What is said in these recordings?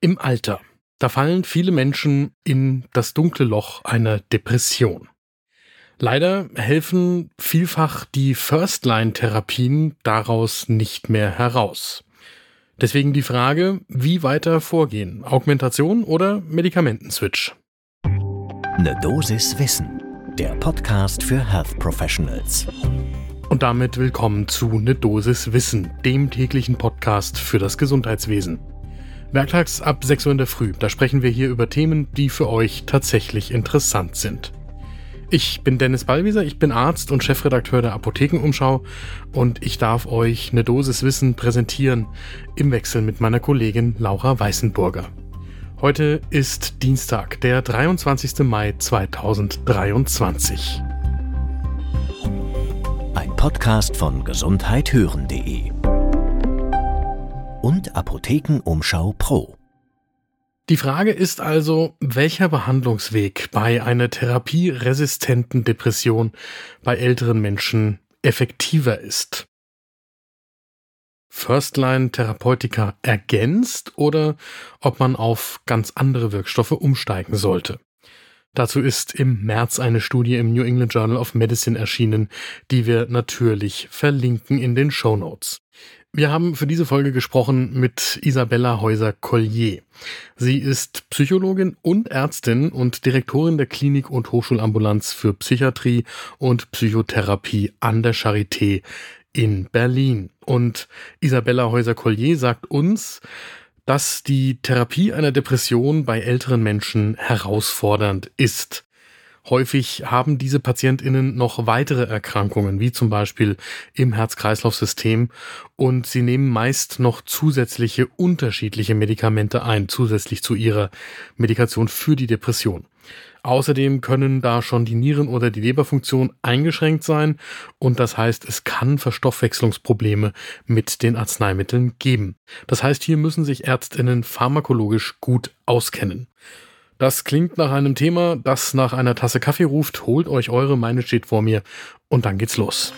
Im Alter. Da fallen viele Menschen in das dunkle Loch einer Depression. Leider helfen vielfach die First-Line-Therapien daraus nicht mehr heraus. Deswegen die Frage, wie weiter vorgehen? Augmentation oder Medikamentenswitch? Eine Dosis Wissen, der Podcast für Health Professionals. Und damit willkommen zu Ne Dosis Wissen, dem täglichen Podcast für das Gesundheitswesen. Werktags ab 6 Uhr in der Früh. Da sprechen wir hier über Themen, die für euch tatsächlich interessant sind. Ich bin Dennis Ballwieser, ich bin Arzt und Chefredakteur der Apothekenumschau und ich darf euch eine Dosis Wissen präsentieren im Wechsel mit meiner Kollegin Laura Weißenburger. Heute ist Dienstag, der 23. Mai 2023. Ein Podcast von gesundheithören.de und Apothekenumschau Pro. Die Frage ist also, welcher Behandlungsweg bei einer therapieresistenten Depression bei älteren Menschen effektiver ist. Firstline-Therapeutika ergänzt oder ob man auf ganz andere Wirkstoffe umsteigen sollte. Dazu ist im März eine Studie im New England Journal of Medicine erschienen, die wir natürlich verlinken in den Show Notes. Wir haben für diese Folge gesprochen mit Isabella Häuser-Collier. Sie ist Psychologin und Ärztin und Direktorin der Klinik und Hochschulambulanz für Psychiatrie und Psychotherapie an der Charité in Berlin. Und Isabella Häuser-Collier sagt uns, dass die Therapie einer Depression bei älteren Menschen herausfordernd ist. Häufig haben diese Patientinnen noch weitere Erkrankungen, wie zum Beispiel im Herz-Kreislauf-System, und sie nehmen meist noch zusätzliche unterschiedliche Medikamente ein, zusätzlich zu ihrer Medikation für die Depression. Außerdem können da schon die Nieren- oder die Leberfunktion eingeschränkt sein und das heißt, es kann Verstoffwechslungsprobleme mit den Arzneimitteln geben. Das heißt, hier müssen sich Ärztinnen pharmakologisch gut auskennen. Das klingt nach einem Thema, das nach einer Tasse Kaffee ruft. Holt euch eure, meine steht vor mir und dann geht's los.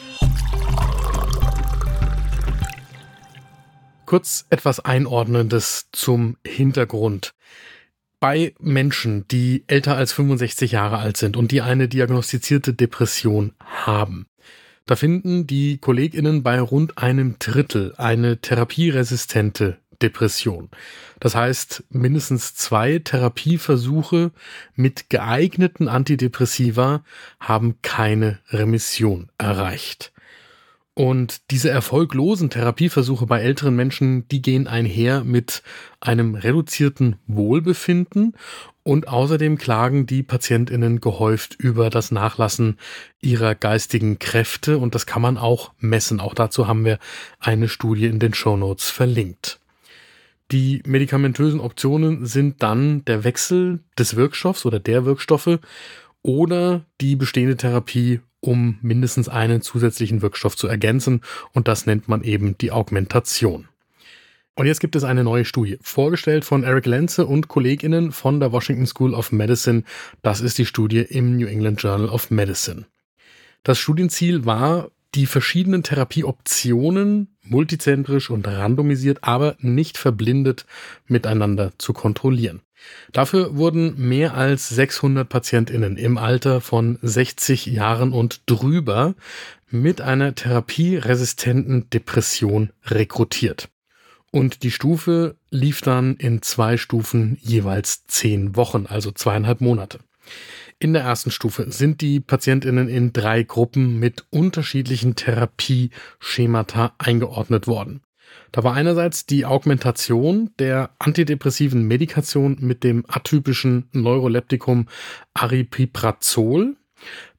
Kurz etwas Einordnendes zum Hintergrund. Bei Menschen, die älter als 65 Jahre alt sind und die eine diagnostizierte Depression haben, da finden die Kolleginnen bei rund einem Drittel eine therapieresistente Depression. Das heißt, mindestens zwei Therapieversuche mit geeigneten Antidepressiva haben keine Remission erreicht. Und diese erfolglosen Therapieversuche bei älteren Menschen, die gehen einher mit einem reduzierten Wohlbefinden und außerdem klagen die Patientinnen gehäuft über das Nachlassen ihrer geistigen Kräfte und das kann man auch messen. Auch dazu haben wir eine Studie in den Show Notes verlinkt. Die medikamentösen Optionen sind dann der Wechsel des Wirkstoffs oder der Wirkstoffe oder die bestehende Therapie um mindestens einen zusätzlichen Wirkstoff zu ergänzen und das nennt man eben die Augmentation. Und jetzt gibt es eine neue Studie, vorgestellt von Eric Lenze und Kolleginnen von der Washington School of Medicine. Das ist die Studie im New England Journal of Medicine. Das Studienziel war, die verschiedenen Therapieoptionen multizentrisch und randomisiert, aber nicht verblindet miteinander zu kontrollieren. Dafür wurden mehr als 600 Patientinnen im Alter von 60 Jahren und drüber mit einer therapieresistenten Depression rekrutiert. Und die Stufe lief dann in zwei Stufen jeweils zehn Wochen, also zweieinhalb Monate. In der ersten Stufe sind die Patientinnen in drei Gruppen mit unterschiedlichen Therapieschemata eingeordnet worden. Da war einerseits die Augmentation der antidepressiven Medikation mit dem atypischen Neuroleptikum Aripiprazol,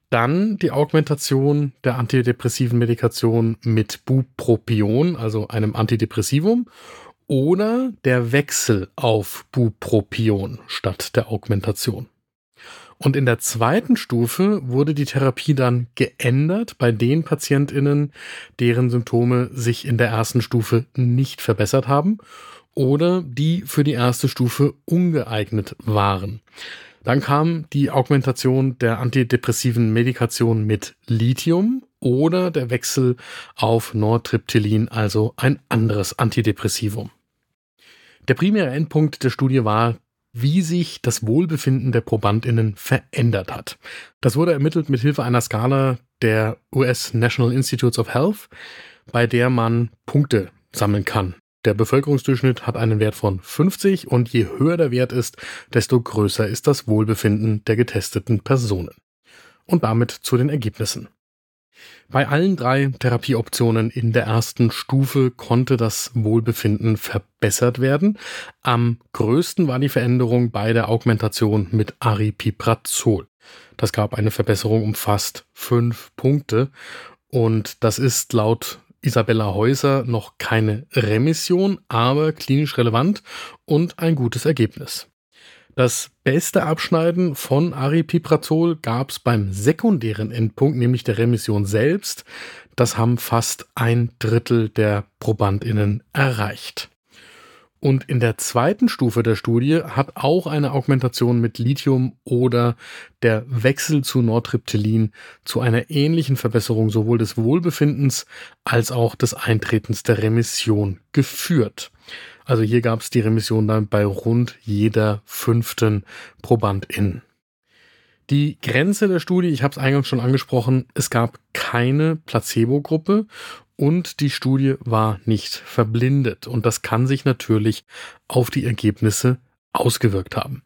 dann die Augmentation der antidepressiven Medikation mit Bupropion, also einem Antidepressivum, oder der Wechsel auf Bupropion statt der Augmentation. Und in der zweiten Stufe wurde die Therapie dann geändert bei den Patientinnen, deren Symptome sich in der ersten Stufe nicht verbessert haben oder die für die erste Stufe ungeeignet waren. Dann kam die Augmentation der antidepressiven Medikation mit Lithium oder der Wechsel auf Nortriptylin, also ein anderes Antidepressivum. Der primäre Endpunkt der Studie war, wie sich das Wohlbefinden der Probandinnen verändert hat. Das wurde ermittelt mit Hilfe einer Skala der US National Institutes of Health, bei der man Punkte sammeln kann. Der Bevölkerungsdurchschnitt hat einen Wert von 50 und je höher der Wert ist, desto größer ist das Wohlbefinden der getesteten Personen. Und damit zu den Ergebnissen. Bei allen drei Therapieoptionen in der ersten Stufe konnte das Wohlbefinden verbessert werden. Am größten war die Veränderung bei der Augmentation mit Aripiprazol. Das gab eine Verbesserung um fast fünf Punkte und das ist laut Isabella Häuser noch keine Remission, aber klinisch relevant und ein gutes Ergebnis. Das beste Abschneiden von Aripiprazol gab es beim sekundären Endpunkt, nämlich der Remission selbst. Das haben fast ein Drittel der Probandinnen erreicht. Und in der zweiten Stufe der Studie hat auch eine Augmentation mit Lithium oder der Wechsel zu Nortriptylin zu einer ähnlichen Verbesserung sowohl des Wohlbefindens als auch des Eintretens der Remission geführt. Also hier gab es die Remission dann bei rund jeder fünften Probandin. Die Grenze der Studie, ich habe es eingangs schon angesprochen, es gab keine Placebo-Gruppe und die Studie war nicht verblindet. Und das kann sich natürlich auf die Ergebnisse ausgewirkt haben.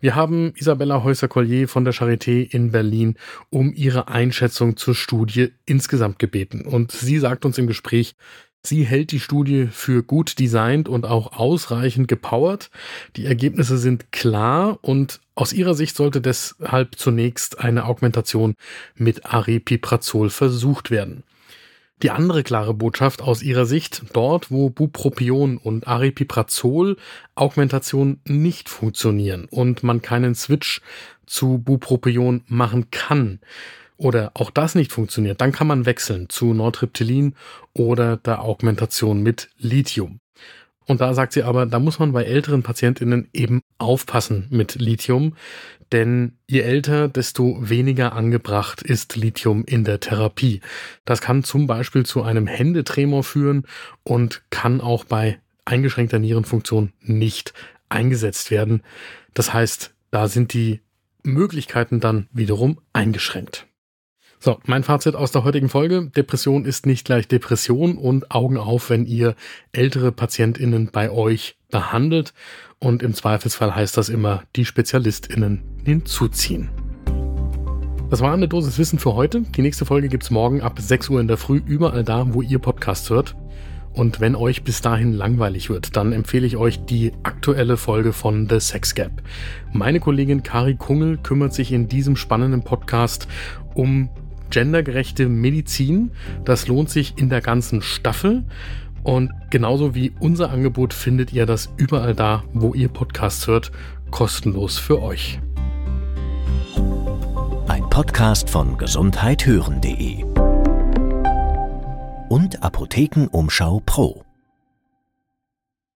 Wir haben Isabella Häuser-Collier von der Charité in Berlin um ihre Einschätzung zur Studie insgesamt gebeten. Und sie sagt uns im Gespräch, Sie hält die Studie für gut designt und auch ausreichend gepowert. Die Ergebnisse sind klar und aus ihrer Sicht sollte deshalb zunächst eine Augmentation mit Aripiprazol versucht werden. Die andere klare Botschaft aus ihrer Sicht, dort wo Bupropion und Aripiprazol Augmentation nicht funktionieren und man keinen Switch zu Bupropion machen kann, oder auch das nicht funktioniert, dann kann man wechseln zu Nortriptylin oder der Augmentation mit Lithium. Und da sagt sie aber, da muss man bei älteren Patientinnen eben aufpassen mit Lithium, denn je älter, desto weniger angebracht ist Lithium in der Therapie. Das kann zum Beispiel zu einem Händetremor führen und kann auch bei eingeschränkter Nierenfunktion nicht eingesetzt werden. Das heißt, da sind die Möglichkeiten dann wiederum eingeschränkt. So, mein Fazit aus der heutigen Folge. Depression ist nicht gleich Depression und Augen auf, wenn ihr ältere PatientInnen bei euch behandelt. Und im Zweifelsfall heißt das immer, die SpezialistInnen hinzuziehen. Das war eine Dosis Wissen für heute. Die nächste Folge gibt's morgen ab 6 Uhr in der Früh, überall da, wo ihr Podcast hört. Und wenn euch bis dahin langweilig wird, dann empfehle ich euch die aktuelle Folge von The Sex Gap. Meine Kollegin Kari Kungel kümmert sich in diesem spannenden Podcast um gendergerechte Medizin. Das lohnt sich in der ganzen Staffel. Und genauso wie unser Angebot findet ihr das überall da, wo ihr Podcasts hört, kostenlos für euch. Ein Podcast von gesundheithören.de und Apothekenumschau Pro.